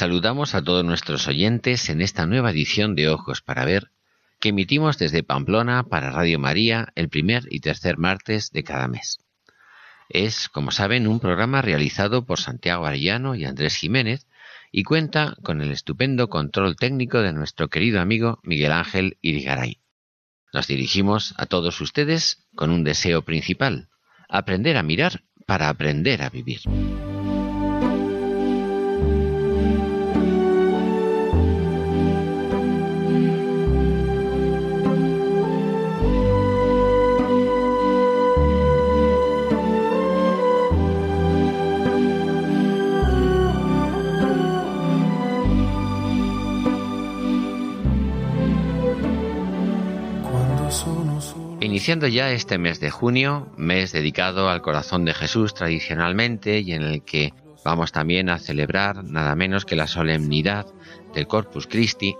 Saludamos a todos nuestros oyentes en esta nueva edición de Ojos para Ver que emitimos desde Pamplona para Radio María el primer y tercer martes de cada mes. Es, como saben, un programa realizado por Santiago Arellano y Andrés Jiménez y cuenta con el estupendo control técnico de nuestro querido amigo Miguel Ángel Irigaray. Nos dirigimos a todos ustedes con un deseo principal, aprender a mirar para aprender a vivir. Iniciando ya este mes de junio, mes dedicado al corazón de Jesús tradicionalmente y en el que vamos también a celebrar nada menos que la solemnidad del Corpus Christi,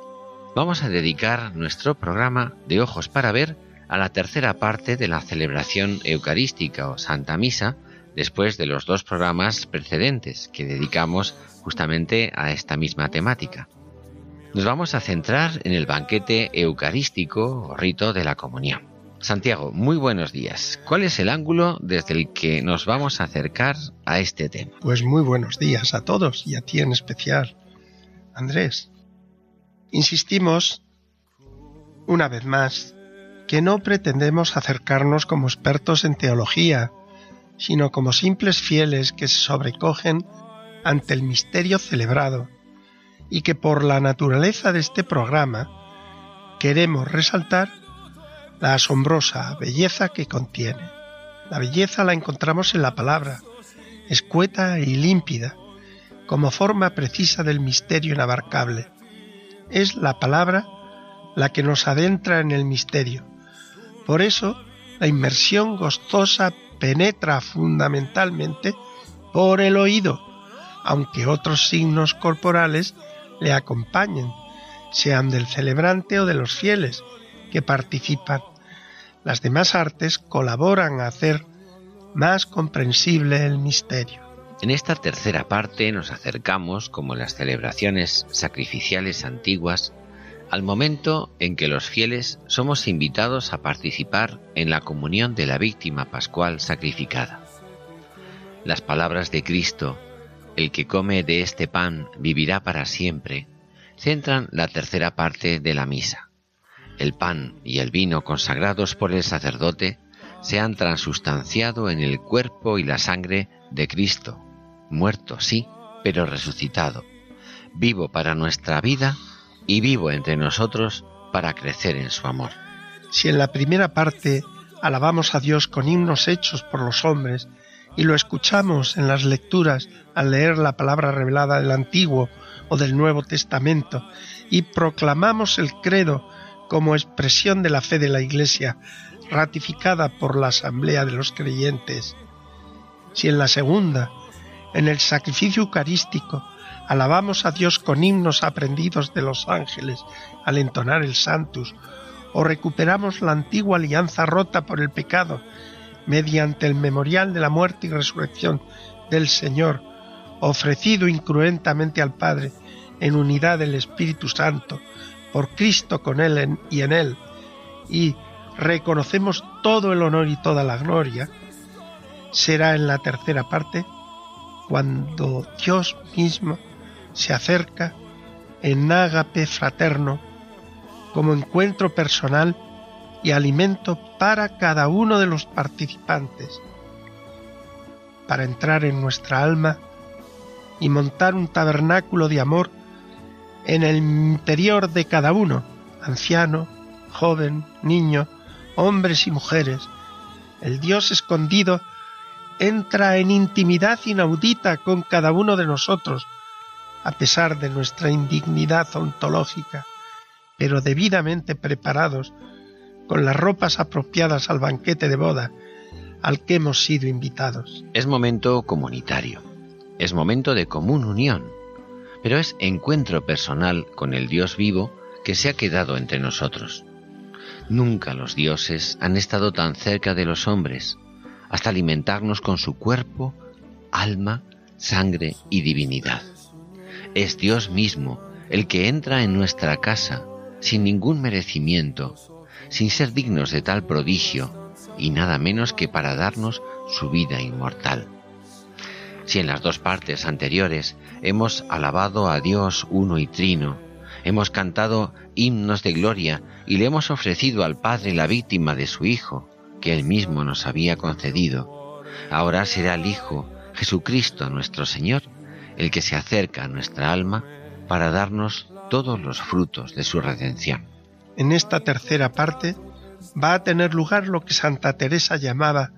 vamos a dedicar nuestro programa de Ojos para Ver a la tercera parte de la celebración eucarística o Santa Misa, después de los dos programas precedentes que dedicamos justamente a esta misma temática. Nos vamos a centrar en el banquete eucarístico o rito de la comunión. Santiago, muy buenos días. ¿Cuál es el ángulo desde el que nos vamos a acercar a este tema? Pues muy buenos días a todos y a ti en especial, Andrés. Insistimos, una vez más, que no pretendemos acercarnos como expertos en teología, sino como simples fieles que se sobrecogen ante el misterio celebrado y que por la naturaleza de este programa queremos resaltar la asombrosa belleza que contiene. La belleza la encontramos en la palabra, escueta y límpida, como forma precisa del misterio inabarcable. Es la palabra la que nos adentra en el misterio. Por eso, la inmersión gozosa penetra fundamentalmente por el oído, aunque otros signos corporales le acompañen, sean del celebrante o de los fieles que participan las demás artes colaboran a hacer más comprensible el misterio. En esta tercera parte nos acercamos, como en las celebraciones sacrificiales antiguas, al momento en que los fieles somos invitados a participar en la comunión de la víctima pascual sacrificada. Las palabras de Cristo, el que come de este pan vivirá para siempre, centran la tercera parte de la misa el pan y el vino consagrados por el sacerdote se han transustanciado en el cuerpo y la sangre de Cristo, muerto, sí, pero resucitado, vivo para nuestra vida y vivo entre nosotros para crecer en su amor. Si en la primera parte alabamos a Dios con himnos hechos por los hombres y lo escuchamos en las lecturas al leer la palabra revelada del Antiguo o del Nuevo Testamento y proclamamos el credo como expresión de la fe de la Iglesia ratificada por la Asamblea de los Creyentes, si en la segunda, en el sacrificio eucarístico, alabamos a Dios con himnos aprendidos de los ángeles al entonar el Santus, o recuperamos la antigua alianza rota por el pecado mediante el memorial de la muerte y resurrección del Señor, ofrecido incruentamente al Padre en unidad del Espíritu Santo, por Cristo con Él y en Él, y reconocemos todo el honor y toda la gloria, será en la tercera parte cuando Dios mismo se acerca en ágape fraterno como encuentro personal y alimento para cada uno de los participantes, para entrar en nuestra alma y montar un tabernáculo de amor en el interior de cada uno, anciano, joven, niño, hombres y mujeres. El Dios escondido entra en intimidad inaudita con cada uno de nosotros, a pesar de nuestra indignidad ontológica, pero debidamente preparados con las ropas apropiadas al banquete de boda al que hemos sido invitados. Es momento comunitario, es momento de común unión, pero es encuentro personal con el Dios vivo que se ha quedado entre nosotros. Nunca los dioses han estado tan cerca de los hombres, hasta alimentarnos con su cuerpo, alma, sangre y divinidad. Es Dios mismo el que entra en nuestra casa sin ningún merecimiento, sin ser dignos de tal prodigio, y nada menos que para darnos su vida inmortal. Si en las dos partes anteriores hemos alabado a Dios uno y trino, hemos cantado himnos de gloria y le hemos ofrecido al Padre la víctima de su Hijo, que él mismo nos había concedido, ahora será el Hijo, Jesucristo nuestro Señor, el que se acerca a nuestra alma para darnos todos los frutos de su redención. En esta tercera parte va a tener lugar lo que Santa Teresa llamaba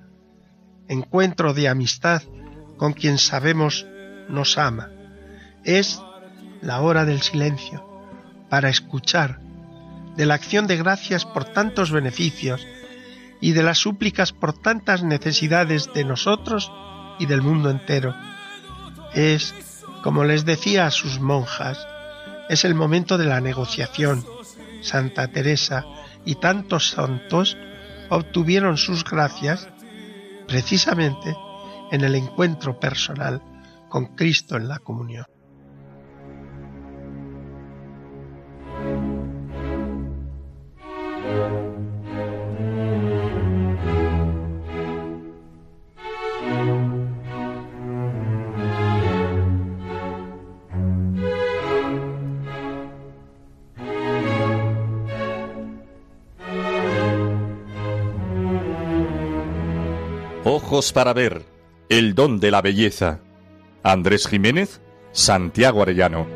encuentro de amistad con quien sabemos nos ama. Es la hora del silencio para escuchar de la acción de gracias por tantos beneficios y de las súplicas por tantas necesidades de nosotros y del mundo entero. Es, como les decía a sus monjas, es el momento de la negociación. Santa Teresa y tantos santos obtuvieron sus gracias precisamente en el encuentro personal con Cristo en la comunión. Ojos para ver, el don de la belleza. Andrés Jiménez, Santiago Arellano.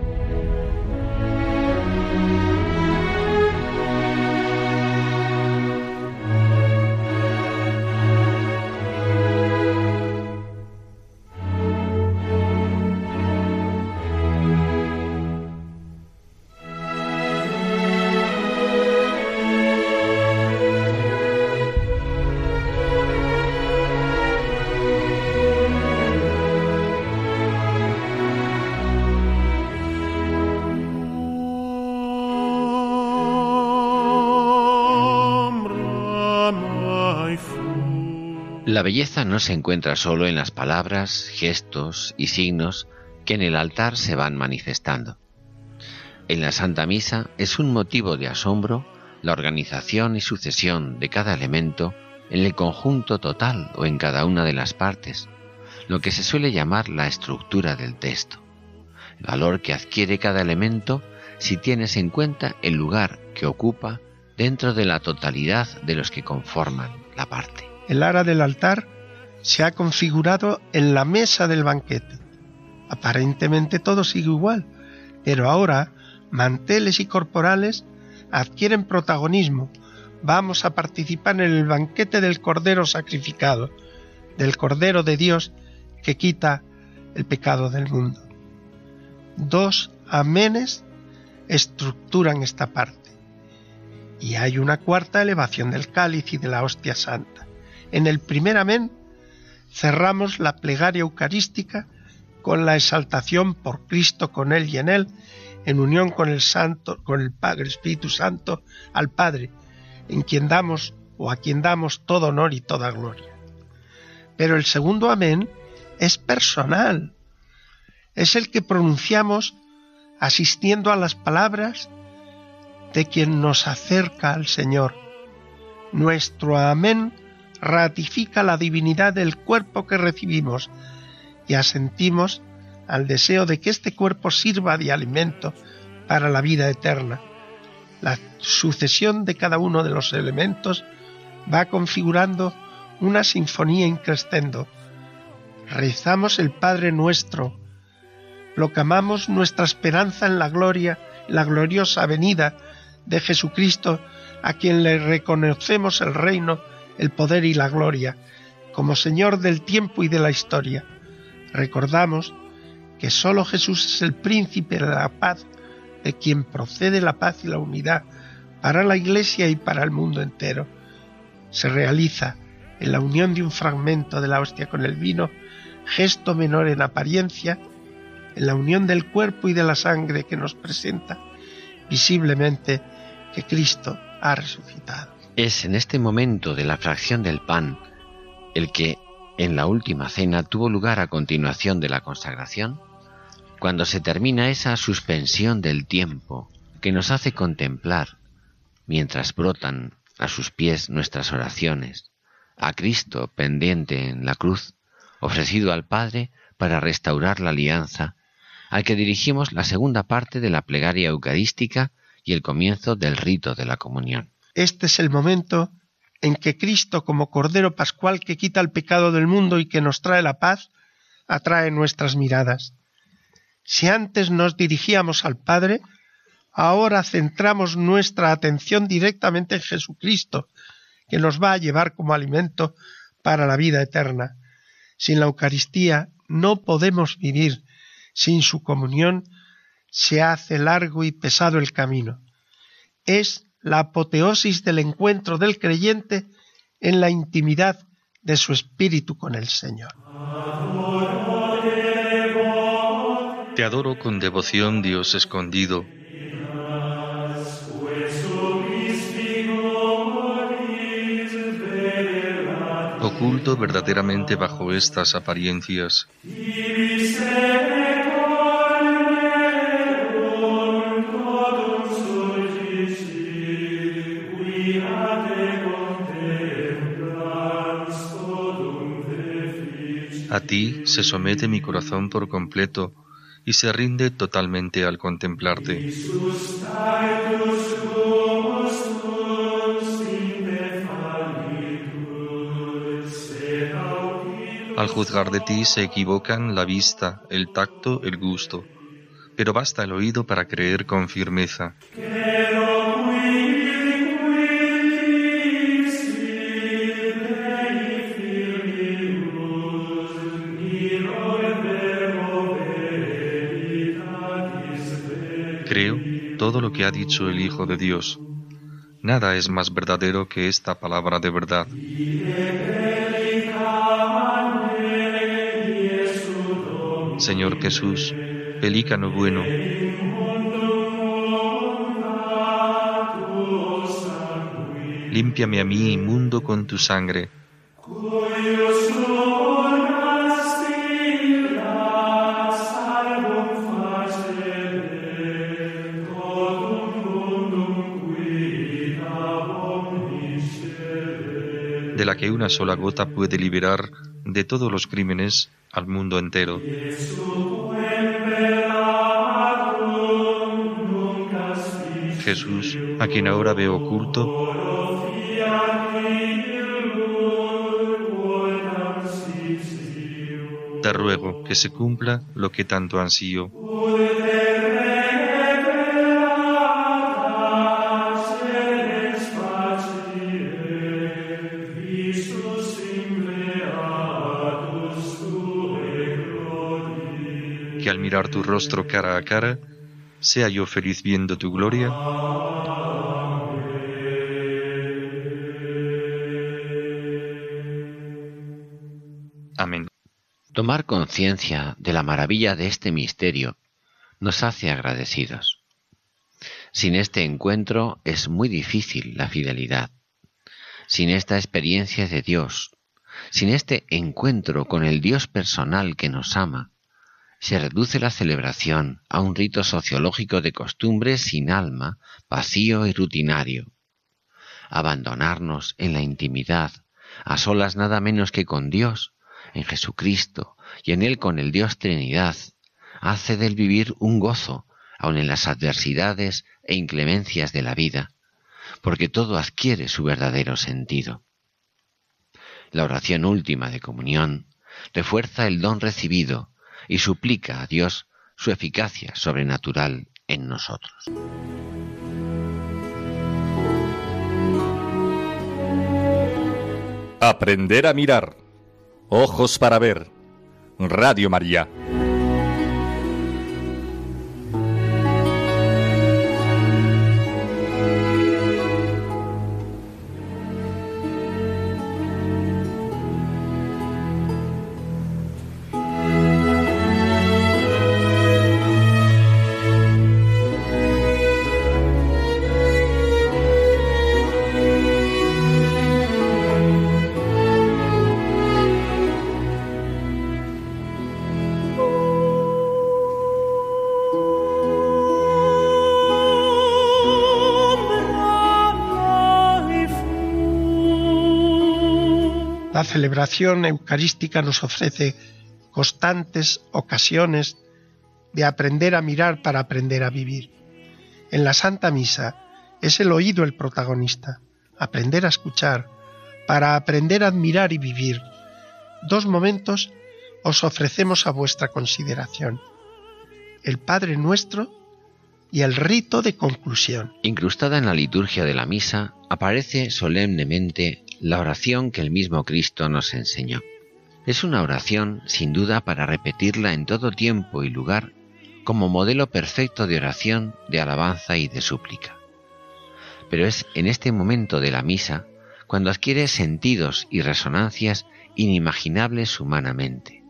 Belleza no se encuentra solo en las palabras, gestos y signos que en el altar se van manifestando. En la Santa Misa es un motivo de asombro la organización y sucesión de cada elemento en el conjunto total o en cada una de las partes, lo que se suele llamar la estructura del texto, el valor que adquiere cada elemento si tienes en cuenta el lugar que ocupa dentro de la totalidad de los que conforman la parte el ara del altar se ha configurado en la mesa del banquete. Aparentemente todo sigue igual, pero ahora manteles y corporales adquieren protagonismo. Vamos a participar en el banquete del Cordero sacrificado, del Cordero de Dios que quita el pecado del mundo. Dos amenes estructuran esta parte. Y hay una cuarta elevación del cáliz y de la hostia santa. En el primer amén cerramos la plegaria eucarística con la exaltación por Cristo con él y en él, en unión con el Santo, con el Padre Espíritu Santo, al Padre, en quien damos o a quien damos todo honor y toda gloria. Pero el segundo amén es personal, es el que pronunciamos asistiendo a las palabras de quien nos acerca al Señor. Nuestro amén ratifica la divinidad del cuerpo que recibimos y asentimos al deseo de que este cuerpo sirva de alimento para la vida eterna. La sucesión de cada uno de los elementos va configurando una sinfonía increscendo. Rezamos el Padre nuestro, proclamamos nuestra esperanza en la gloria, la gloriosa venida de Jesucristo, a quien le reconocemos el reino, el poder y la gloria, como Señor del tiempo y de la historia. Recordamos que sólo Jesús es el príncipe de la paz, de quien procede la paz y la unidad para la Iglesia y para el mundo entero. Se realiza en la unión de un fragmento de la hostia con el vino, gesto menor en apariencia, en la unión del cuerpo y de la sangre que nos presenta visiblemente que Cristo ha resucitado. Es en este momento de la fracción del pan el que en la última cena tuvo lugar a continuación de la consagración, cuando se termina esa suspensión del tiempo que nos hace contemplar, mientras brotan a sus pies nuestras oraciones, a Cristo pendiente en la cruz, ofrecido al Padre para restaurar la alianza, al que dirigimos la segunda parte de la plegaria eucarística y el comienzo del rito de la comunión. Este es el momento en que Cristo, como Cordero Pascual que quita el pecado del mundo y que nos trae la paz, atrae nuestras miradas. Si antes nos dirigíamos al Padre, ahora centramos nuestra atención directamente en Jesucristo, que nos va a llevar como alimento para la vida eterna. Sin la Eucaristía no podemos vivir, sin su comunión se hace largo y pesado el camino. Es la apoteosis del encuentro del creyente en la intimidad de su espíritu con el Señor. Te adoro con devoción, Dios escondido oculto verdaderamente bajo estas apariencias. Ti se somete mi corazón por completo y se rinde totalmente al contemplarte. Al juzgar de ti se equivocan la vista, el tacto, el gusto, pero basta el oído para creer con firmeza. Todo lo que ha dicho el Hijo de Dios. Nada es más verdadero que esta palabra de verdad. Señor Jesús, pelícano bueno. Límpiame a mí inmundo con tu sangre. Que una sola gota puede liberar de todos los crímenes al mundo entero. Jesús, a quien ahora veo oculto, te ruego que se cumpla lo que tanto ansío. Mirar tu rostro cara a cara, sea yo feliz viendo tu gloria. Amén. Tomar conciencia de la maravilla de este misterio nos hace agradecidos. Sin este encuentro es muy difícil la fidelidad. Sin esta experiencia de Dios, sin este encuentro con el Dios personal que nos ama, se reduce la celebración a un rito sociológico de costumbres sin alma, vacío y rutinario. Abandonarnos en la intimidad, a solas nada menos que con Dios, en Jesucristo, y en Él con el Dios Trinidad, hace del vivir un gozo, aun en las adversidades e inclemencias de la vida, porque todo adquiere su verdadero sentido. La oración última de comunión refuerza el don recibido y suplica a Dios su eficacia sobrenatural en nosotros. Aprender a mirar. Ojos para ver. Radio María. Celebración eucarística nos ofrece constantes ocasiones de aprender a mirar para aprender a vivir. En la Santa Misa es el oído el protagonista, aprender a escuchar, para aprender a admirar y vivir. Dos momentos os ofrecemos a vuestra consideración. El Padre Nuestro y el rito de conclusión. Incrustada en la liturgia de la misa aparece solemnemente la oración que el mismo Cristo nos enseñó. Es una oración, sin duda, para repetirla en todo tiempo y lugar como modelo perfecto de oración, de alabanza y de súplica. Pero es en este momento de la misa cuando adquiere sentidos y resonancias inimaginables humanamente.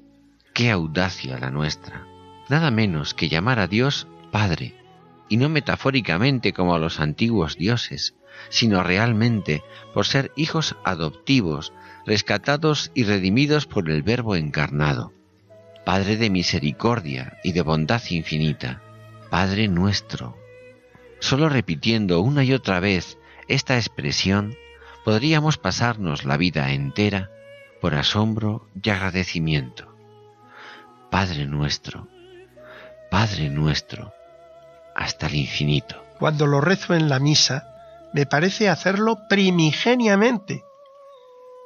¡Qué audacia la nuestra! Nada menos que llamar a Dios Padre, y no metafóricamente como a los antiguos dioses, sino realmente por ser hijos adoptivos, rescatados y redimidos por el Verbo encarnado. Padre de misericordia y de bondad infinita, Padre nuestro. Solo repitiendo una y otra vez esta expresión, podríamos pasarnos la vida entera por asombro y agradecimiento. Padre nuestro, Padre nuestro, hasta el infinito. Cuando lo rezo en la misa, me parece hacerlo primigeniamente,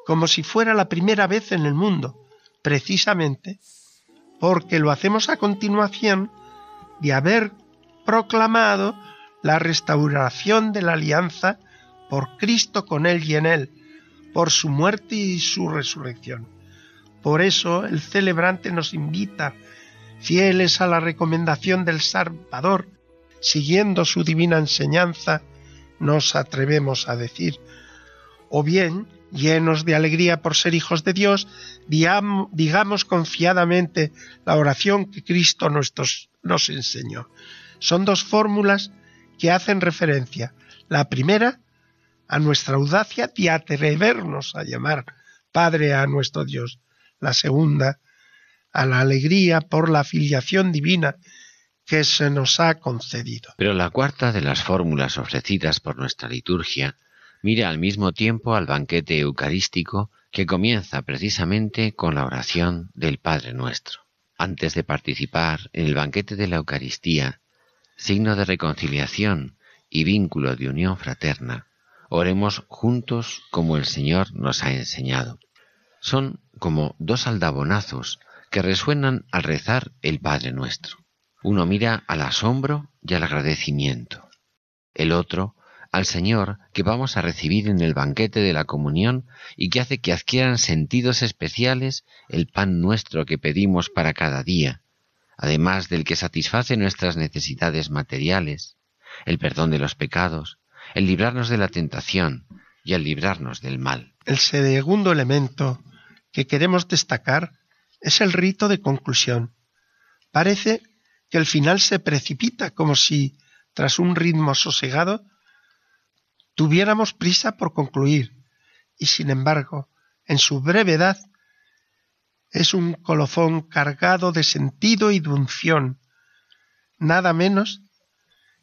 como si fuera la primera vez en el mundo, precisamente porque lo hacemos a continuación de haber proclamado la restauración de la alianza por Cristo con Él y en Él, por su muerte y su resurrección. Por eso el celebrante nos invita, fieles a la recomendación del Salvador, siguiendo su divina enseñanza, nos atrevemos a decir, o bien, llenos de alegría por ser hijos de Dios, digamos confiadamente la oración que Cristo nos enseñó. Son dos fórmulas que hacen referencia. La primera, a nuestra audacia de atrevernos a llamar Padre a nuestro Dios. La segunda, a la alegría por la filiación divina que se nos ha concedido. Pero la cuarta de las fórmulas ofrecidas por nuestra liturgia mira al mismo tiempo al banquete eucarístico que comienza precisamente con la oración del Padre nuestro. Antes de participar en el banquete de la Eucaristía, signo de reconciliación y vínculo de unión fraterna, oremos juntos como el Señor nos ha enseñado. Son como dos aldabonazos que resuenan al rezar el Padre nuestro. Uno mira al asombro y al agradecimiento. El otro al Señor que vamos a recibir en el banquete de la comunión y que hace que adquieran sentidos especiales el pan nuestro que pedimos para cada día, además del que satisface nuestras necesidades materiales, el perdón de los pecados, el librarnos de la tentación y el librarnos del mal. El segundo elemento que queremos destacar es el rito de conclusión. Parece que el final se precipita como si, tras un ritmo sosegado, tuviéramos prisa por concluir, y sin embargo, en su brevedad, es un colofón cargado de sentido y de unción, nada menos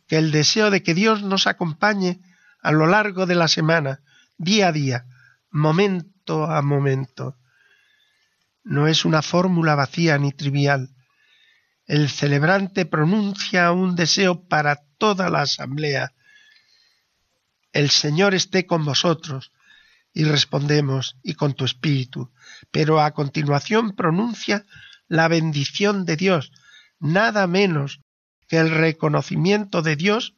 que el deseo de que Dios nos acompañe a lo largo de la semana, día a día, momento a momento. No es una fórmula vacía ni trivial, el celebrante pronuncia un deseo para toda la asamblea. El Señor esté con vosotros. Y respondemos, y con tu espíritu. Pero a continuación pronuncia la bendición de Dios, nada menos que el reconocimiento de Dios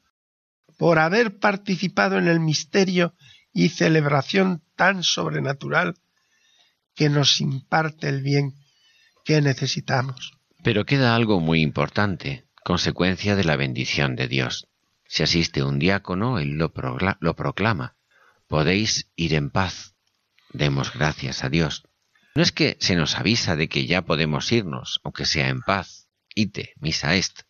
por haber participado en el misterio y celebración tan sobrenatural que nos imparte el bien que necesitamos. Pero queda algo muy importante, consecuencia de la bendición de Dios. Si asiste un diácono, él lo, proclama. Podéis ir en paz. Demos gracias a Dios. No es que se nos avisa de que ya podemos irnos, aunque sea en paz. Ite, misa est.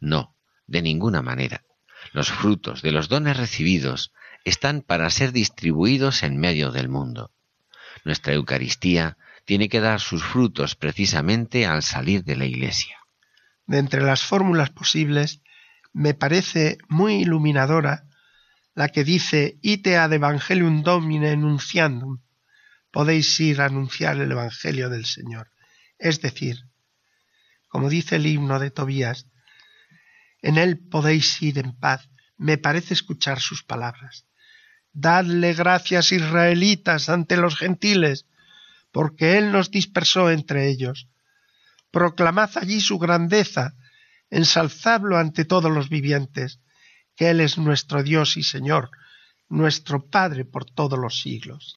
No, de ninguna manera. Los frutos de los dones recibidos están para ser distribuidos en medio del mundo. Nuestra Eucaristía tiene que dar sus frutos precisamente al salir de la Iglesia. De entre las fórmulas posibles, me parece muy iluminadora la que dice ite ad evangelium domine enunciandum. Podéis ir a anunciar el Evangelio del Señor. Es decir, como dice el himno de Tobías, en él podéis ir en paz. Me parece escuchar sus palabras. Dadle gracias israelitas ante los gentiles, porque Él nos dispersó entre ellos. Proclamad allí su grandeza, ensalzadlo ante todos los vivientes, que Él es nuestro Dios y Señor, nuestro Padre por todos los siglos.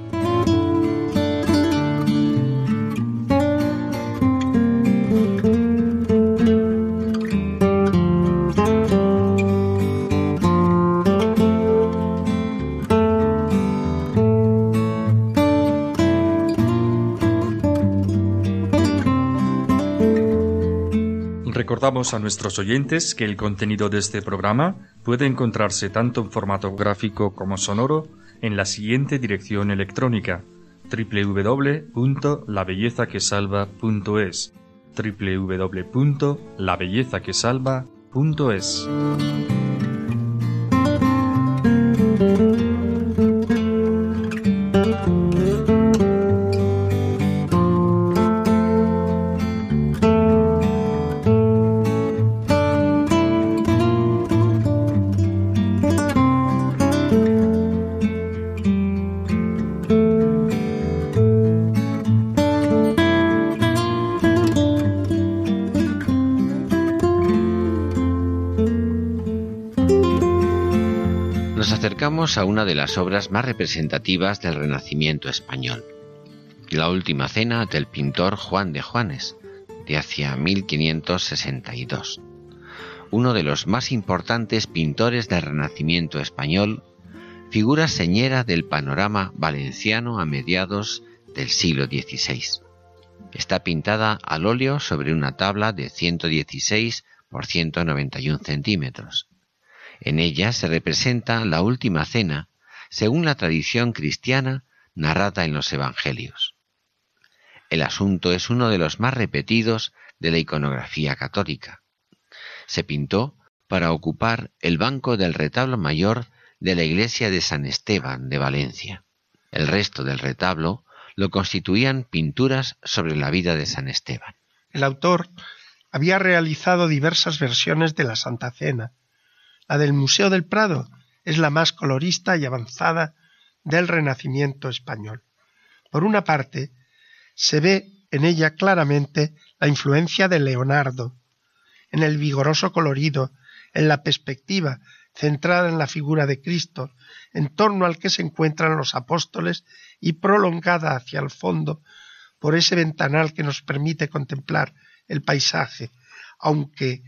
Recordamos a nuestros oyentes que el contenido de este programa puede encontrarse tanto en formato gráfico como sonoro en la siguiente dirección electrónica www.labellezaquesalva.es www.labellezaquesalva.es a una de las obras más representativas del Renacimiento español, la Última Cena del pintor Juan de Juanes, de hacia 1562. Uno de los más importantes pintores del Renacimiento español, figura señera del panorama valenciano a mediados del siglo XVI. Está pintada al óleo sobre una tabla de 116 por 191 centímetros en ella se representa la última cena, según la tradición cristiana narrada en los Evangelios. El asunto es uno de los más repetidos de la iconografía católica. Se pintó para ocupar el banco del retablo mayor de la iglesia de San Esteban de Valencia. El resto del retablo lo constituían pinturas sobre la vida de San Esteban. El autor había realizado diversas versiones de la Santa Cena, la del Museo del Prado es la más colorista y avanzada del Renacimiento español. Por una parte, se ve en ella claramente la influencia de Leonardo, en el vigoroso colorido, en la perspectiva centrada en la figura de Cristo, en torno al que se encuentran los apóstoles y prolongada hacia el fondo por ese ventanal que nos permite contemplar el paisaje, aunque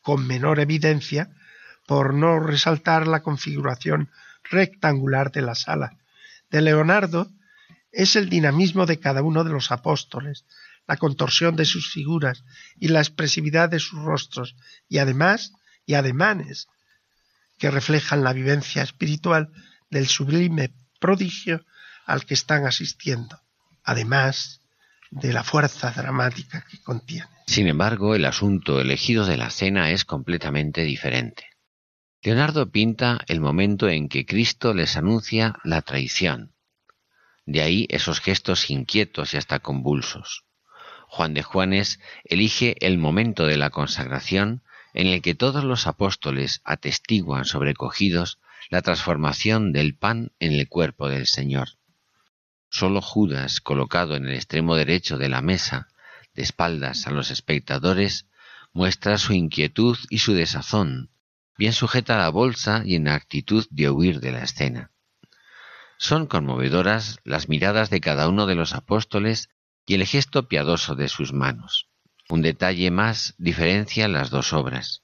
con menor evidencia por no resaltar la configuración rectangular de la sala. De Leonardo es el dinamismo de cada uno de los apóstoles, la contorsión de sus figuras y la expresividad de sus rostros, y además, y ademanes, que reflejan la vivencia espiritual del sublime prodigio al que están asistiendo, además de la fuerza dramática que contiene. Sin embargo, el asunto elegido de la cena es completamente diferente. Leonardo pinta el momento en que Cristo les anuncia la traición. De ahí esos gestos inquietos y hasta convulsos. Juan de Juanes elige el momento de la consagración en el que todos los apóstoles atestiguan sobrecogidos la transformación del pan en el cuerpo del Señor. Solo Judas, colocado en el extremo derecho de la mesa, de espaldas a los espectadores, muestra su inquietud y su desazón, bien sujeta a la bolsa y en actitud de huir de la escena. Son conmovedoras las miradas de cada uno de los apóstoles y el gesto piadoso de sus manos. Un detalle más diferencia las dos obras.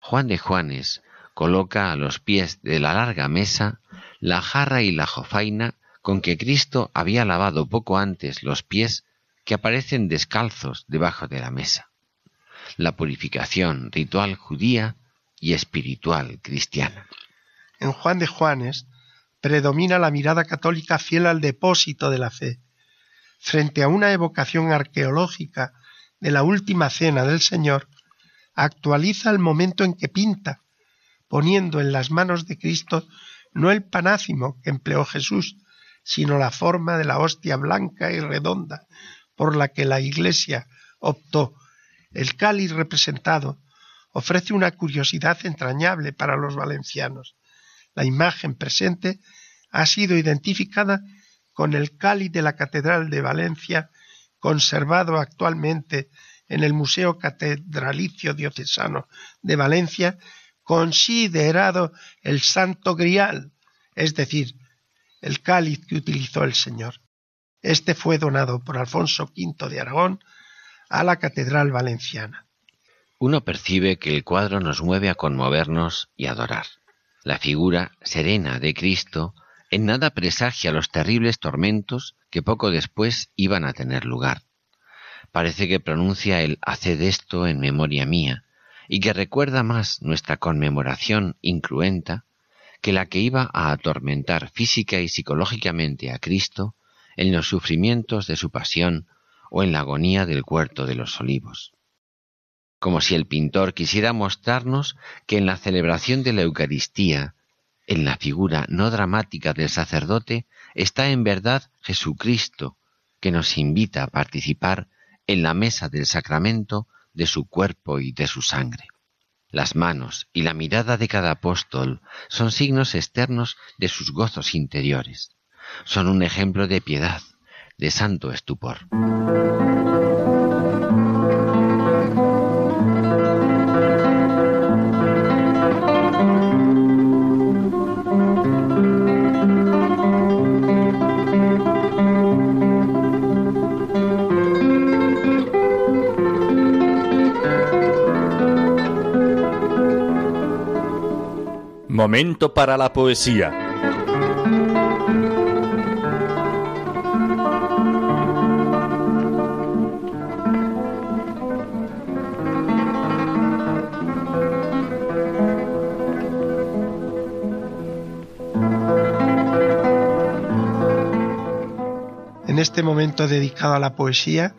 Juan de Juanes coloca a los pies de la larga mesa la jarra y la jofaina con que Cristo había lavado poco antes los pies que aparecen descalzos debajo de la mesa. La purificación ritual judía y espiritual cristiana. En Juan de Juanes predomina la mirada católica fiel al depósito de la fe, frente a una evocación arqueológica de la última cena del Señor, actualiza el momento en que pinta, poniendo en las manos de Cristo no el panácimo que empleó Jesús, sino la forma de la hostia blanca y redonda por la que la Iglesia optó. El cáliz representado ofrece una curiosidad entrañable para los valencianos. La imagen presente ha sido identificada con el cáliz de la Catedral de Valencia conservado actualmente en el Museo Catedralicio Diocesano de Valencia, considerado el Santo Grial, es decir, el cáliz que utilizó el Señor. Este fue donado por Alfonso V de Aragón a la Catedral Valenciana. Uno percibe que el cuadro nos mueve a conmovernos y adorar. La figura serena de Cristo en nada presagia los terribles tormentos que poco después iban a tener lugar. Parece que pronuncia el haced esto en memoria mía, y que recuerda más nuestra conmemoración incruenta que la que iba a atormentar física y psicológicamente a Cristo en los sufrimientos de su pasión o en la agonía del huerto de los olivos. Como si el pintor quisiera mostrarnos que en la celebración de la Eucaristía en la figura no dramática del sacerdote está en verdad Jesucristo, que nos invita a participar en la mesa del sacramento de su cuerpo y de su sangre. Las manos y la mirada de cada apóstol son signos externos de sus gozos interiores. Son un ejemplo de piedad, de santo estupor. Momento para la poesía. En este momento dedicado a la poesía,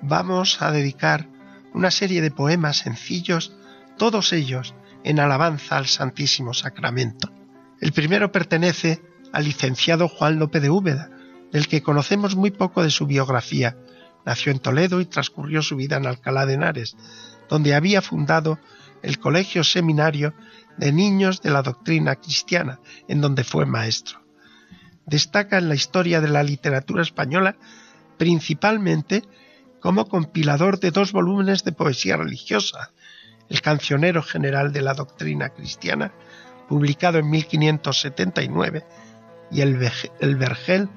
vamos a dedicar una serie de poemas sencillos, todos ellos en alabanza al Santísimo Sacramento. El primero pertenece al licenciado Juan López de Úbeda, del que conocemos muy poco de su biografía. Nació en Toledo y transcurrió su vida en Alcalá de Henares, donde había fundado el Colegio Seminario de Niños de la Doctrina Cristiana, en donde fue maestro. Destaca en la historia de la literatura española principalmente como compilador de dos volúmenes de poesía religiosa, el Cancionero General de la Doctrina Cristiana, publicado en 1579, y el, Vergel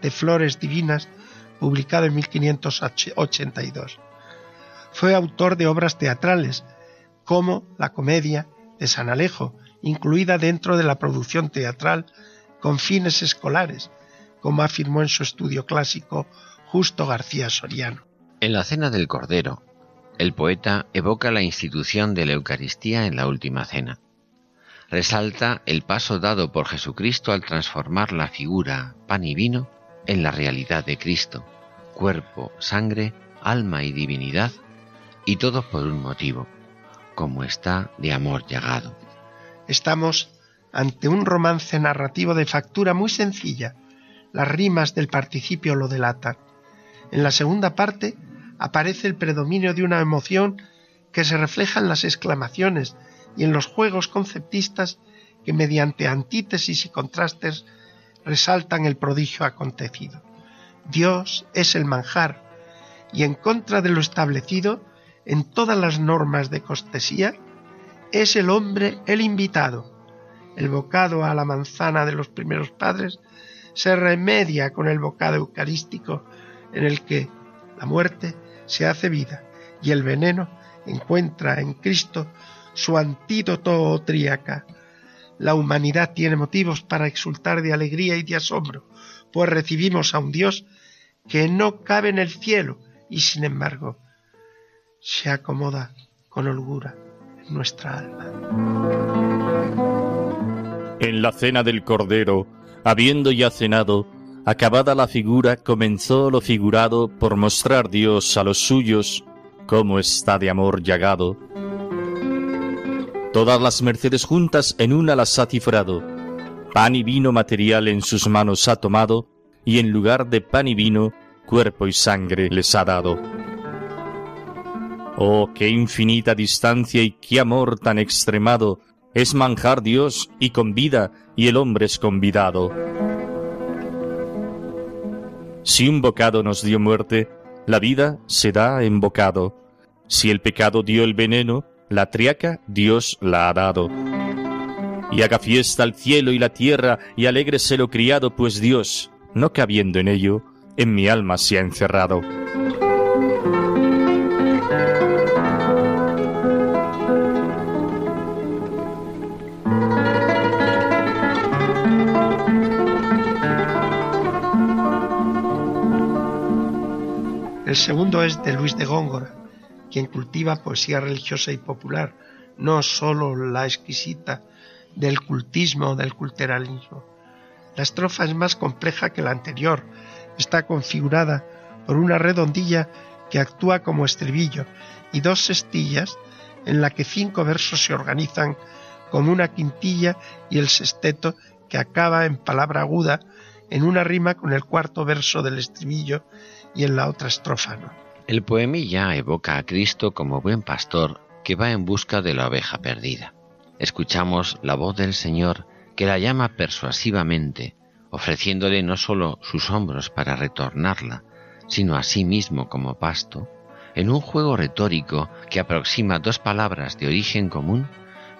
de Flores Divinas, publicado en 1582. Fue autor de obras teatrales, como la comedia de San Alejo, incluida dentro de la producción teatral con fines escolares, como afirmó en su estudio clásico Justo García Soriano. En la Cena del Cordero, el poeta evoca la institución de la Eucaristía en la Última Cena. resalta el paso dado por Jesucristo al transformar la figura pan y vino en la realidad de Cristo, cuerpo, sangre, alma y divinidad, y todo por un motivo, como está de amor llegado. Estamos ante un romance narrativo de factura muy sencilla. Las rimas del participio lo delatan. En la segunda parte aparece el predominio de una emoción que se refleja en las exclamaciones y en los juegos conceptistas que mediante antítesis y contrastes resaltan el prodigio acontecido. Dios es el manjar y en contra de lo establecido en todas las normas de costesía, es el hombre el invitado. El bocado a la manzana de los primeros padres se remedia con el bocado eucarístico en el que la muerte se hace vida y el veneno encuentra en Cristo su antídoto tríaca. La humanidad tiene motivos para exultar de alegría y de asombro, pues recibimos a un Dios que no cabe en el cielo y sin embargo se acomoda con holgura en nuestra alma. En la cena del Cordero, habiendo ya cenado, acabada la figura, comenzó lo figurado por mostrar Dios a los suyos cómo está de amor llagado. Todas las mercedes juntas en una las ha cifrado. Pan y vino material en sus manos ha tomado, y en lugar de pan y vino, cuerpo y sangre les ha dado. Oh, qué infinita distancia y qué amor tan extremado es manjar Dios y convida y el hombre es convidado. Si un bocado nos dio muerte, la vida se da en bocado. Si el pecado dio el veneno, la triaca Dios la ha dado. Y haga fiesta al cielo y la tierra y alégrese lo criado, pues Dios, no cabiendo en ello, en mi alma se ha encerrado. El segundo es de Luis de Góngora, quien cultiva poesía religiosa y popular, no sólo la exquisita del cultismo o del culturalismo. La estrofa es más compleja que la anterior, está configurada por una redondilla que actúa como estribillo y dos sestillas en la que cinco versos se organizan como una quintilla y el sexteto que acaba en palabra aguda en una rima con el cuarto verso del estribillo en la otra estrofa. El poemilla evoca a Cristo como buen pastor que va en busca de la oveja perdida. Escuchamos la voz del Señor que la llama persuasivamente, ofreciéndole no sólo sus hombros para retornarla, sino a sí mismo como pasto, en un juego retórico que aproxima dos palabras de origen común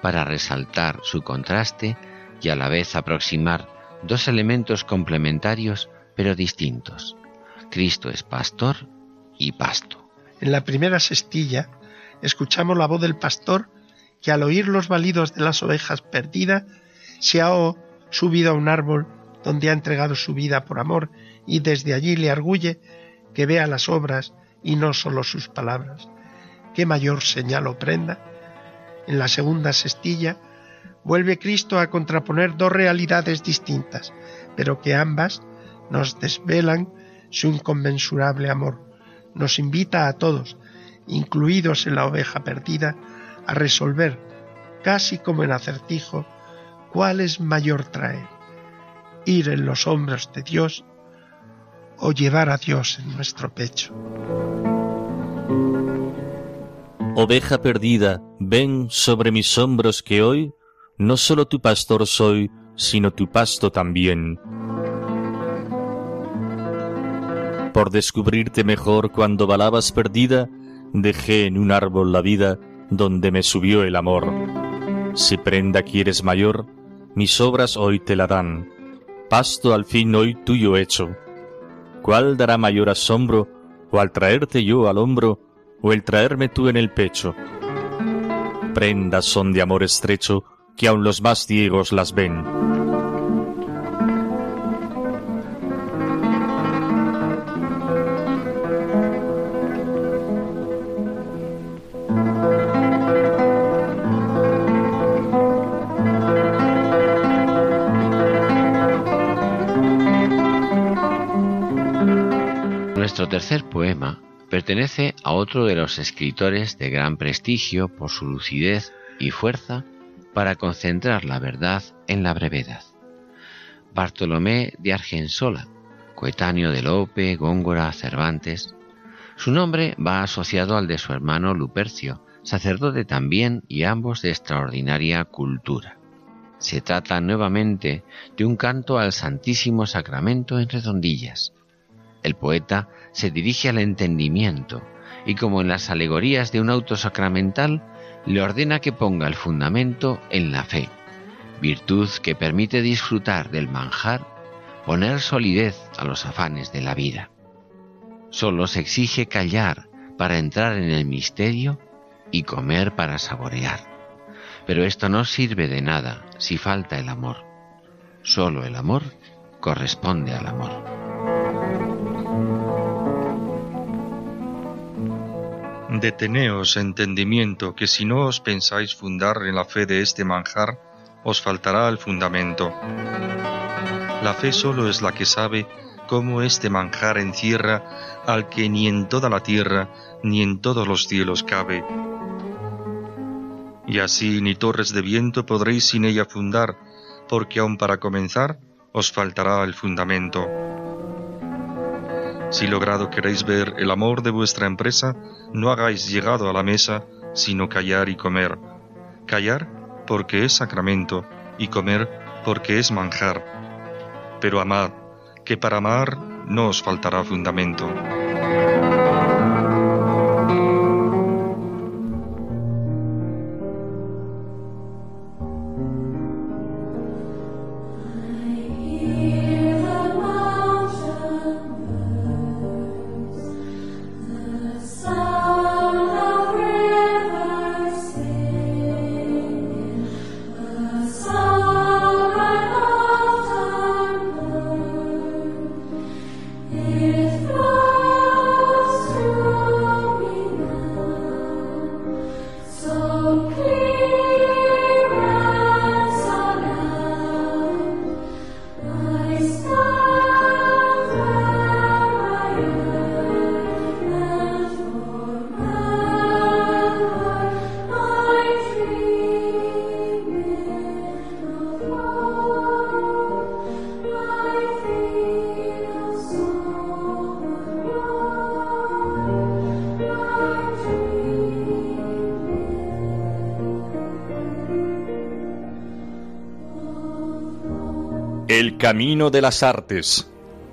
para resaltar su contraste y a la vez aproximar dos elementos complementarios pero distintos. Cristo es pastor y pasto. En la primera sestilla escuchamos la voz del pastor que al oír los balidos de las ovejas perdidas se ha subido a un árbol donde ha entregado su vida por amor y desde allí le arguye que vea las obras y no sólo sus palabras. ¿Qué mayor señal o prenda? En la segunda sestilla vuelve Cristo a contraponer dos realidades distintas, pero que ambas nos desvelan su inconmensurable amor. Nos invita a todos, incluidos en la oveja perdida, a resolver, casi como en acertijo, cuál es mayor traer, ir en los hombros de Dios o llevar a Dios en nuestro pecho. Oveja perdida, ven sobre mis hombros que hoy no solo tu pastor soy, sino tu pasto también. Por descubrirte mejor cuando balabas perdida, dejé en un árbol la vida donde me subió el amor. Si prenda quieres mayor, mis obras hoy te la dan, pasto al fin hoy tuyo hecho. ¿Cuál dará mayor asombro, o al traerte yo al hombro, o el traerme tú en el pecho? Prendas son de amor estrecho, que aun los más ciegos las ven. Tercer poema pertenece a otro de los escritores de gran prestigio por su lucidez y fuerza para concentrar la verdad en la brevedad. Bartolomé de Argensola, coetáneo de Lope, Góngora, Cervantes. Su nombre va asociado al de su hermano Lupercio, sacerdote también y ambos de extraordinaria cultura. Se trata nuevamente de un canto al Santísimo Sacramento en redondillas. El poeta se dirige al entendimiento y como en las alegorías de un auto sacramental, le ordena que ponga el fundamento en la fe, virtud que permite disfrutar del manjar, poner solidez a los afanes de la vida. Solo se exige callar para entrar en el misterio y comer para saborear. Pero esto no sirve de nada si falta el amor. Solo el amor corresponde al amor. Deteneos, entendimiento, que si no os pensáis fundar en la fe de este manjar, os faltará el fundamento. La fe solo es la que sabe cómo este manjar encierra al que ni en toda la tierra ni en todos los cielos cabe. Y así ni torres de viento podréis sin ella fundar, porque aun para comenzar os faltará el fundamento. Si logrado queréis ver el amor de vuestra empresa, no hagáis llegado a la mesa, sino callar y comer. Callar porque es sacramento y comer porque es manjar. Pero amad, que para amar no os faltará fundamento. Camino de las artes.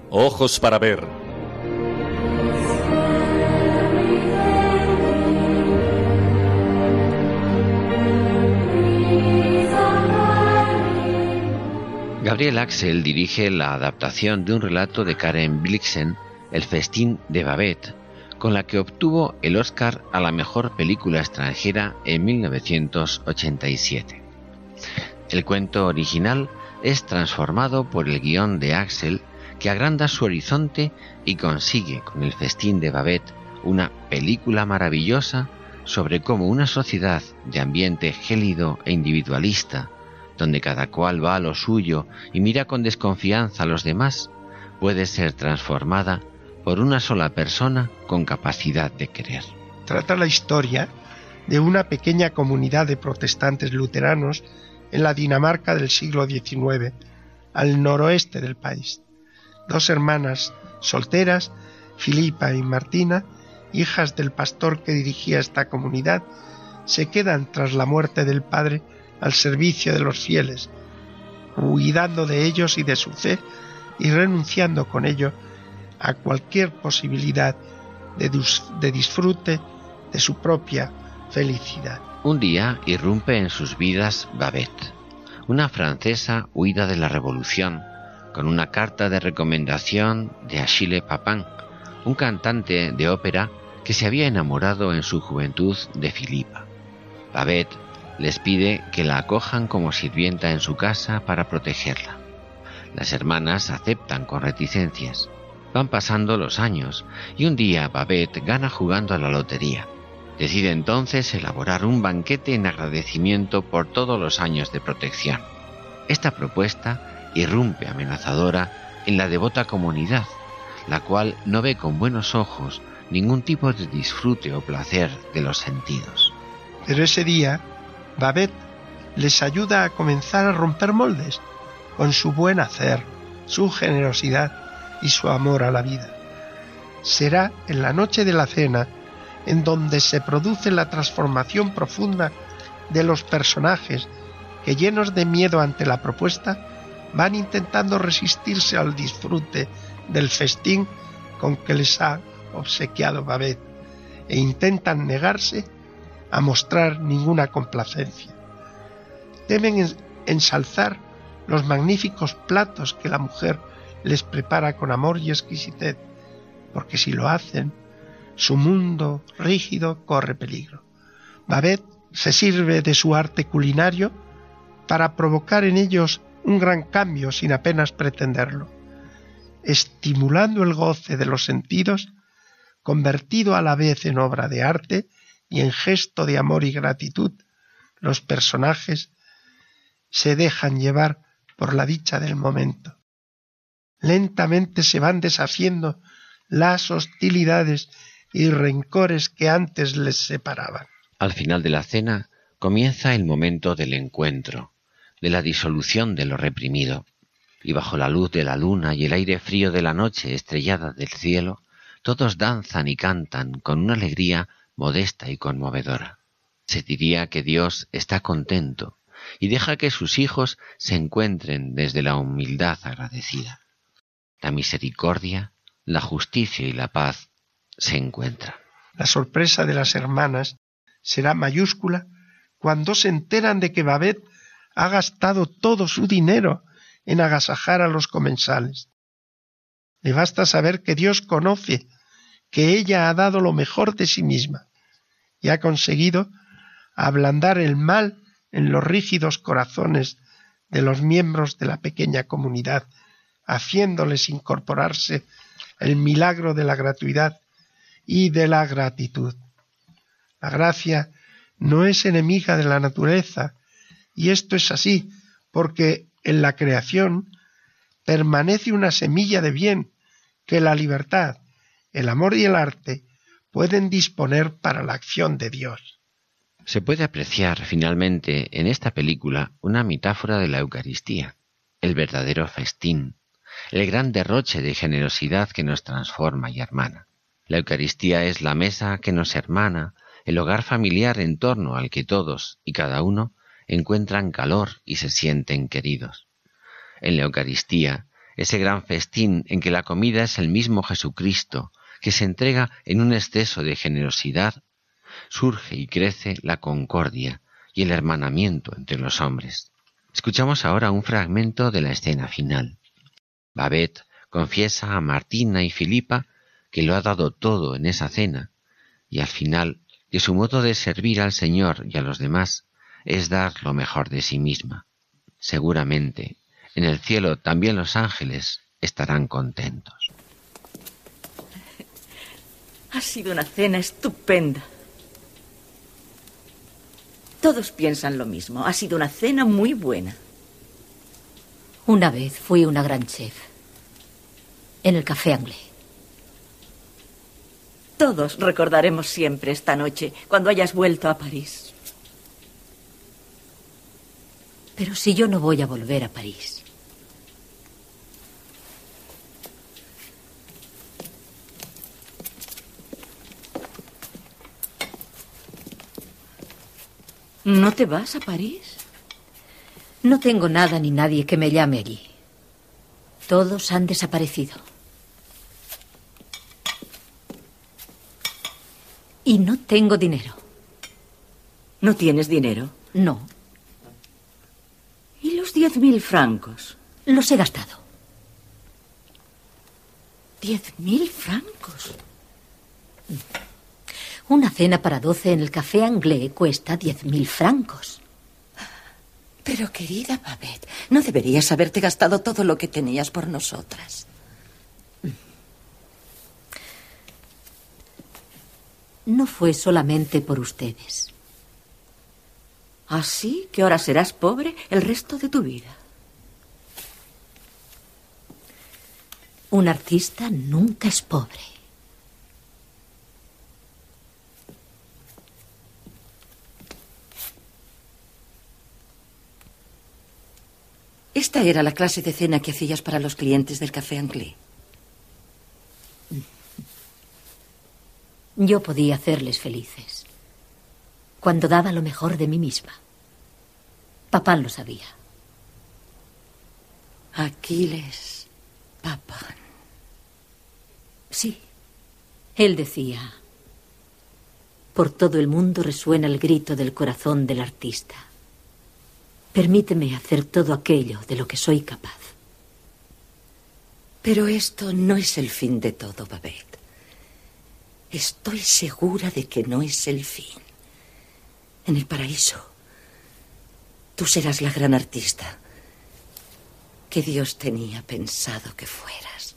Ojos para ver. Gabriel Axel dirige la adaptación de un relato de Karen Blixen, El festín de Babette, con la que obtuvo el Oscar a la mejor película extranjera en 1987. El cuento original es transformado por el guion de Axel que agranda su horizonte y consigue con el festín de Babette una película maravillosa sobre cómo una sociedad de ambiente gélido e individualista, donde cada cual va a lo suyo y mira con desconfianza a los demás, puede ser transformada por una sola persona con capacidad de querer. Trata la historia de una pequeña comunidad de protestantes luteranos en la Dinamarca del siglo XIX, al noroeste del país. Dos hermanas solteras, Filipa y Martina, hijas del pastor que dirigía esta comunidad, se quedan tras la muerte del padre al servicio de los fieles, cuidando de ellos y de su fe y renunciando con ello a cualquier posibilidad de, de disfrute de su propia felicidad. Un día irrumpe en sus vidas Babette, una francesa huida de la revolución, con una carta de recomendación de Achille Papin, un cantante de ópera que se había enamorado en su juventud de Filipa. Babette les pide que la acojan como sirvienta en su casa para protegerla. Las hermanas aceptan con reticencias. Van pasando los años y un día Babette gana jugando a la lotería. Decide entonces elaborar un banquete en agradecimiento por todos los años de protección. Esta propuesta irrumpe amenazadora en la devota comunidad, la cual no ve con buenos ojos ningún tipo de disfrute o placer de los sentidos. Pero ese día, Babette les ayuda a comenzar a romper moldes con su buen hacer, su generosidad y su amor a la vida. Será en la noche de la cena en donde se produce la transformación profunda de los personajes que llenos de miedo ante la propuesta van intentando resistirse al disfrute del festín con que les ha obsequiado Babette e intentan negarse a mostrar ninguna complacencia. Deben ensalzar los magníficos platos que la mujer les prepara con amor y exquisitez, porque si lo hacen, su mundo rígido corre peligro. Babette se sirve de su arte culinario para provocar en ellos un gran cambio sin apenas pretenderlo, estimulando el goce de los sentidos, convertido a la vez en obra de arte y en gesto de amor y gratitud, los personajes se dejan llevar por la dicha del momento. Lentamente se van deshaciendo las hostilidades y rencores que antes les separaban. Al final de la cena comienza el momento del encuentro, de la disolución de lo reprimido, y bajo la luz de la luna y el aire frío de la noche estrellada del cielo, todos danzan y cantan con una alegría modesta y conmovedora. Se diría que Dios está contento y deja que sus hijos se encuentren desde la humildad agradecida. La misericordia, la justicia y la paz se encuentran. La sorpresa de las hermanas será mayúscula cuando se enteran de que Babet ha gastado todo su dinero en agasajar a los comensales. Le basta saber que Dios conoce que ella ha dado lo mejor de sí misma y ha conseguido ablandar el mal en los rígidos corazones de los miembros de la pequeña comunidad, haciéndoles incorporarse el milagro de la gratuidad y de la gratitud. La gracia no es enemiga de la naturaleza, y esto es así porque en la creación permanece una semilla de bien que la libertad, el amor y el arte pueden disponer para la acción de Dios. Se puede apreciar finalmente en esta película una metáfora de la Eucaristía, el verdadero festín, el gran derroche de generosidad que nos transforma y hermana. La Eucaristía es la mesa que nos hermana, el hogar familiar en torno al que todos y cada uno encuentran calor y se sienten queridos. En la Eucaristía, ese gran festín en que la comida es el mismo Jesucristo, que se entrega en un exceso de generosidad surge y crece la concordia y el hermanamiento entre los hombres. Escuchamos ahora un fragmento de la escena final. Babette confiesa a Martina y Filipa que lo ha dado todo en esa cena, y al final que su modo de servir al Señor y a los demás es dar lo mejor de sí misma. Seguramente en el cielo también los ángeles estarán contentos. Ha sido una cena estupenda. Todos piensan lo mismo. Ha sido una cena muy buena. Una vez fui una gran chef. En el café anglais. Todos recordaremos siempre esta noche cuando hayas vuelto a París. Pero si yo no voy a volver a París. ¿No te vas a París? No tengo nada ni nadie que me llame allí. Todos han desaparecido. Y no tengo dinero. ¿No tienes dinero? No. ¿Y los diez mil francos? Los he gastado. ¿Diez mil francos? Una cena para doce en el café anglais cuesta diez mil francos. Pero querida Babette, no deberías haberte gastado todo lo que tenías por nosotras. No fue solamente por ustedes. Así que ahora serás pobre el resto de tu vida. Un artista nunca es pobre. Esta era la clase de cena que hacías para los clientes del Café Anglais. Yo podía hacerles felices cuando daba lo mejor de mí misma. Papá lo sabía. Aquiles, papá. Sí. Él decía, por todo el mundo resuena el grito del corazón del artista. Permíteme hacer todo aquello de lo que soy capaz. Pero esto no es el fin de todo, Babette. Estoy segura de que no es el fin. En el paraíso, tú serás la gran artista que Dios tenía pensado que fueras.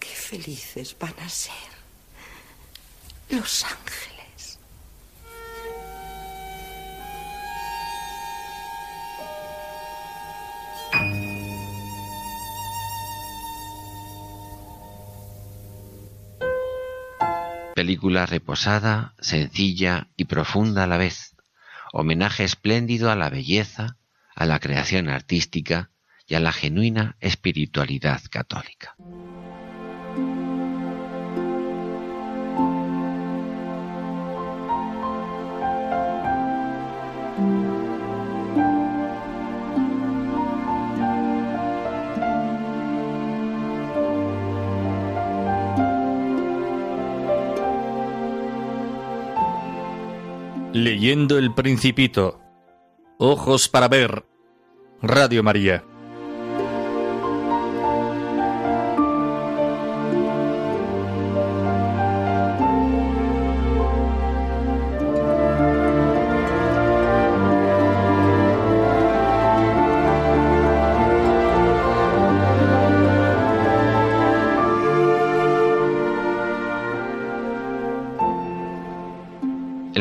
Qué felices van a ser los ángeles. Película reposada, sencilla y profunda a la vez. Homenaje espléndido a la belleza, a la creación artística y a la genuina espiritualidad católica. Leyendo el Principito. Ojos para ver. Radio María.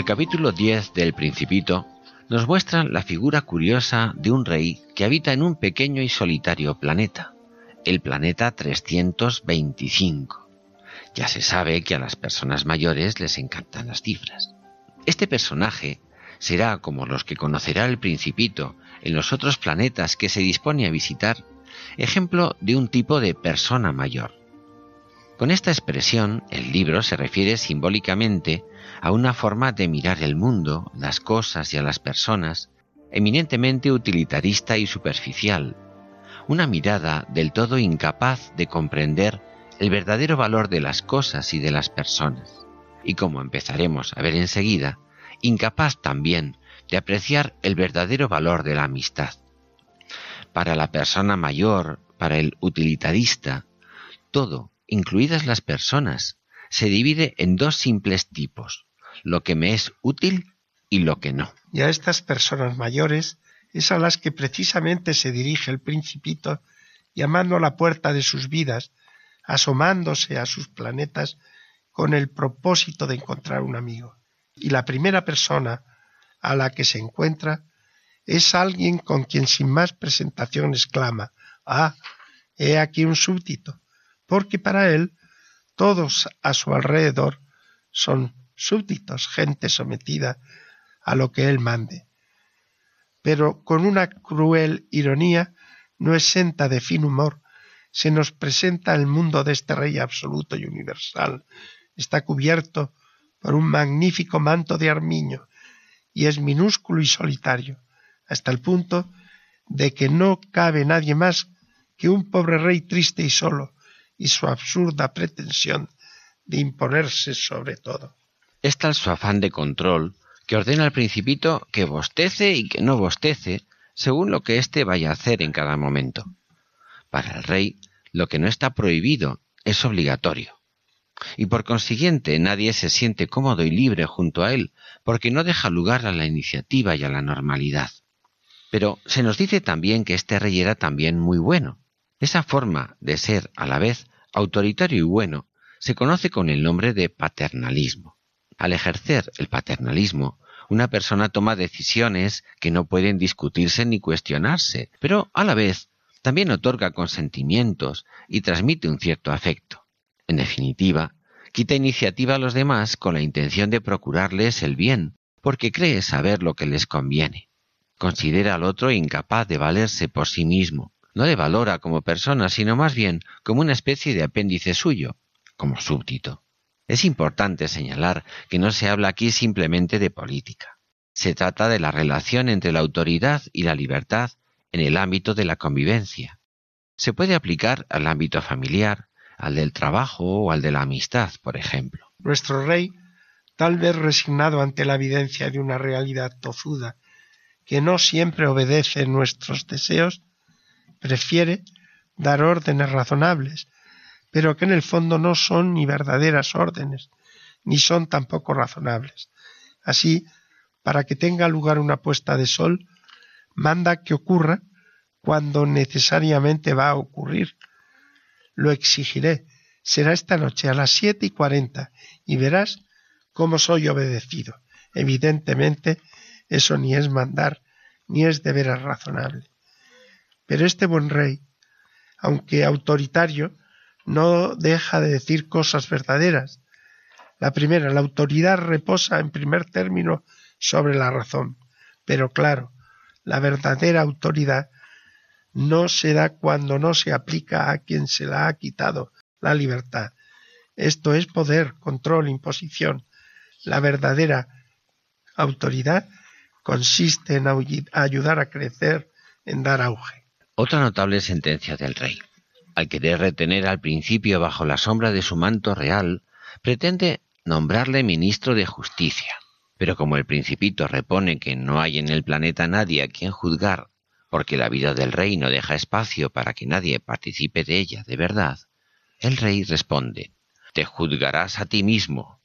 Capítulo 10 del Principito nos muestra la figura curiosa de un rey que habita en un pequeño y solitario planeta, el planeta 325. Ya se sabe que a las personas mayores les encantan las cifras. Este personaje será, como los que conocerá el Principito en los otros planetas que se dispone a visitar, ejemplo de un tipo de persona mayor. Con esta expresión, el libro se refiere simbólicamente a una forma de mirar el mundo, las cosas y a las personas, eminentemente utilitarista y superficial, una mirada del todo incapaz de comprender el verdadero valor de las cosas y de las personas, y como empezaremos a ver enseguida, incapaz también de apreciar el verdadero valor de la amistad. Para la persona mayor, para el utilitarista, todo, incluidas las personas, se divide en dos simples tipos, lo que me es útil y lo que no. Y a estas personas mayores es a las que precisamente se dirige el principito, llamando a la puerta de sus vidas, asomándose a sus planetas con el propósito de encontrar un amigo. Y la primera persona a la que se encuentra es alguien con quien sin más presentación exclama, ah, he aquí un súbdito, porque para él todos a su alrededor son súbditos, gente sometida a lo que él mande. Pero con una cruel ironía, no exenta de fin humor, se nos presenta el mundo de este rey absoluto y universal. Está cubierto por un magnífico manto de armiño y es minúsculo y solitario, hasta el punto de que no cabe nadie más que un pobre rey triste y solo, y su absurda pretensión de imponerse sobre todo. Es tal su afán de control que ordena al principito que bostece y que no bostece según lo que éste vaya a hacer en cada momento. Para el rey, lo que no está prohibido es obligatorio. Y por consiguiente nadie se siente cómodo y libre junto a él, porque no deja lugar a la iniciativa y a la normalidad. Pero se nos dice también que este rey era también muy bueno. Esa forma de ser a la vez autoritario y bueno se conoce con el nombre de paternalismo. Al ejercer el paternalismo, una persona toma decisiones que no pueden discutirse ni cuestionarse, pero a la vez también otorga consentimientos y transmite un cierto afecto. En definitiva, quita iniciativa a los demás con la intención de procurarles el bien, porque cree saber lo que les conviene. Considera al otro incapaz de valerse por sí mismo. No le valora como persona, sino más bien como una especie de apéndice suyo, como súbdito. Es importante señalar que no se habla aquí simplemente de política. Se trata de la relación entre la autoridad y la libertad en el ámbito de la convivencia. Se puede aplicar al ámbito familiar, al del trabajo o al de la amistad, por ejemplo. Nuestro rey tal vez resignado ante la evidencia de una realidad tozuda que no siempre obedece nuestros deseos, prefiere dar órdenes razonables, pero que en el fondo no son ni verdaderas órdenes, ni son tampoco razonables. Así, para que tenga lugar una puesta de sol, manda que ocurra cuando necesariamente va a ocurrir. Lo exigiré. Será esta noche a las siete y cuarenta y verás cómo soy obedecido. Evidentemente, eso ni es mandar, ni es de veras razonable. Pero este buen rey, aunque autoritario, no deja de decir cosas verdaderas. La primera, la autoridad reposa en primer término sobre la razón. Pero claro, la verdadera autoridad no se da cuando no se aplica a quien se la ha quitado la libertad. Esto es poder, control, imposición. La verdadera autoridad consiste en ayudar a crecer, en dar auge. Otra notable sentencia del rey. Al querer retener al principio bajo la sombra de su manto real, pretende nombrarle ministro de justicia. Pero como el principito repone que no hay en el planeta nadie a quien juzgar, porque la vida del rey no deja espacio para que nadie participe de ella de verdad, el rey responde, Te juzgarás a ti mismo,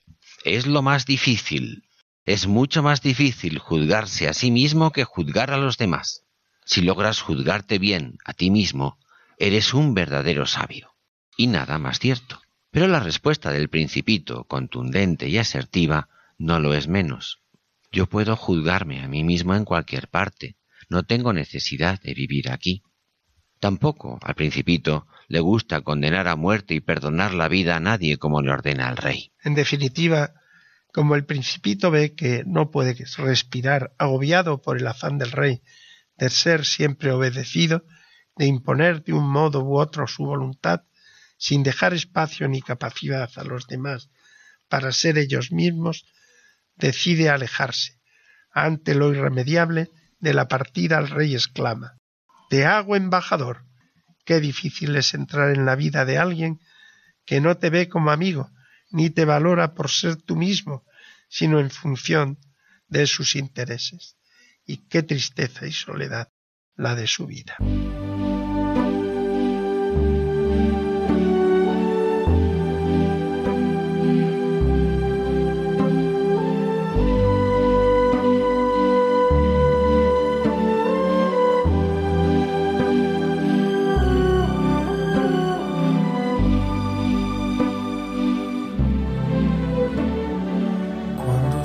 es lo más difícil. Es mucho más difícil juzgarse a sí mismo que juzgar a los demás. Si logras juzgarte bien a ti mismo, eres un verdadero sabio. Y nada más cierto. Pero la respuesta del principito, contundente y asertiva, no lo es menos. Yo puedo juzgarme a mí mismo en cualquier parte. No tengo necesidad de vivir aquí. Tampoco al principito le gusta condenar a muerte y perdonar la vida a nadie como le ordena el rey. En definitiva, como el principito ve que no puede respirar, agobiado por el afán del rey de ser siempre obedecido, de imponer de un modo u otro su voluntad, sin dejar espacio ni capacidad a los demás para ser ellos mismos, decide alejarse. Ante lo irremediable de la partida el rey exclama Te hago embajador Qué difícil es entrar en la vida de alguien que no te ve como amigo, ni te valora por ser tú mismo, sino en función de sus intereses. Y qué tristeza y soledad la de su vida.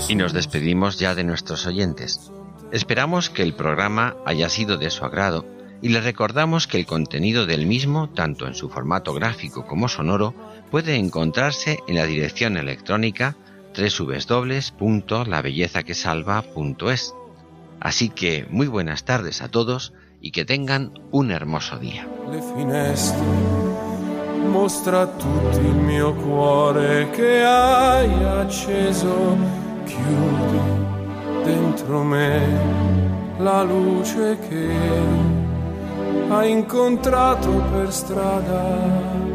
Y nos despedimos ya de nuestros oyentes. Esperamos que el programa haya sido de su agrado y les recordamos que el contenido del mismo, tanto en su formato gráfico como sonoro, puede encontrarse en la dirección electrónica www.labellezaquesalva.es. Así que muy buenas tardes a todos y que tengan un hermoso día. Dentro me la luce che hai incontrato per strada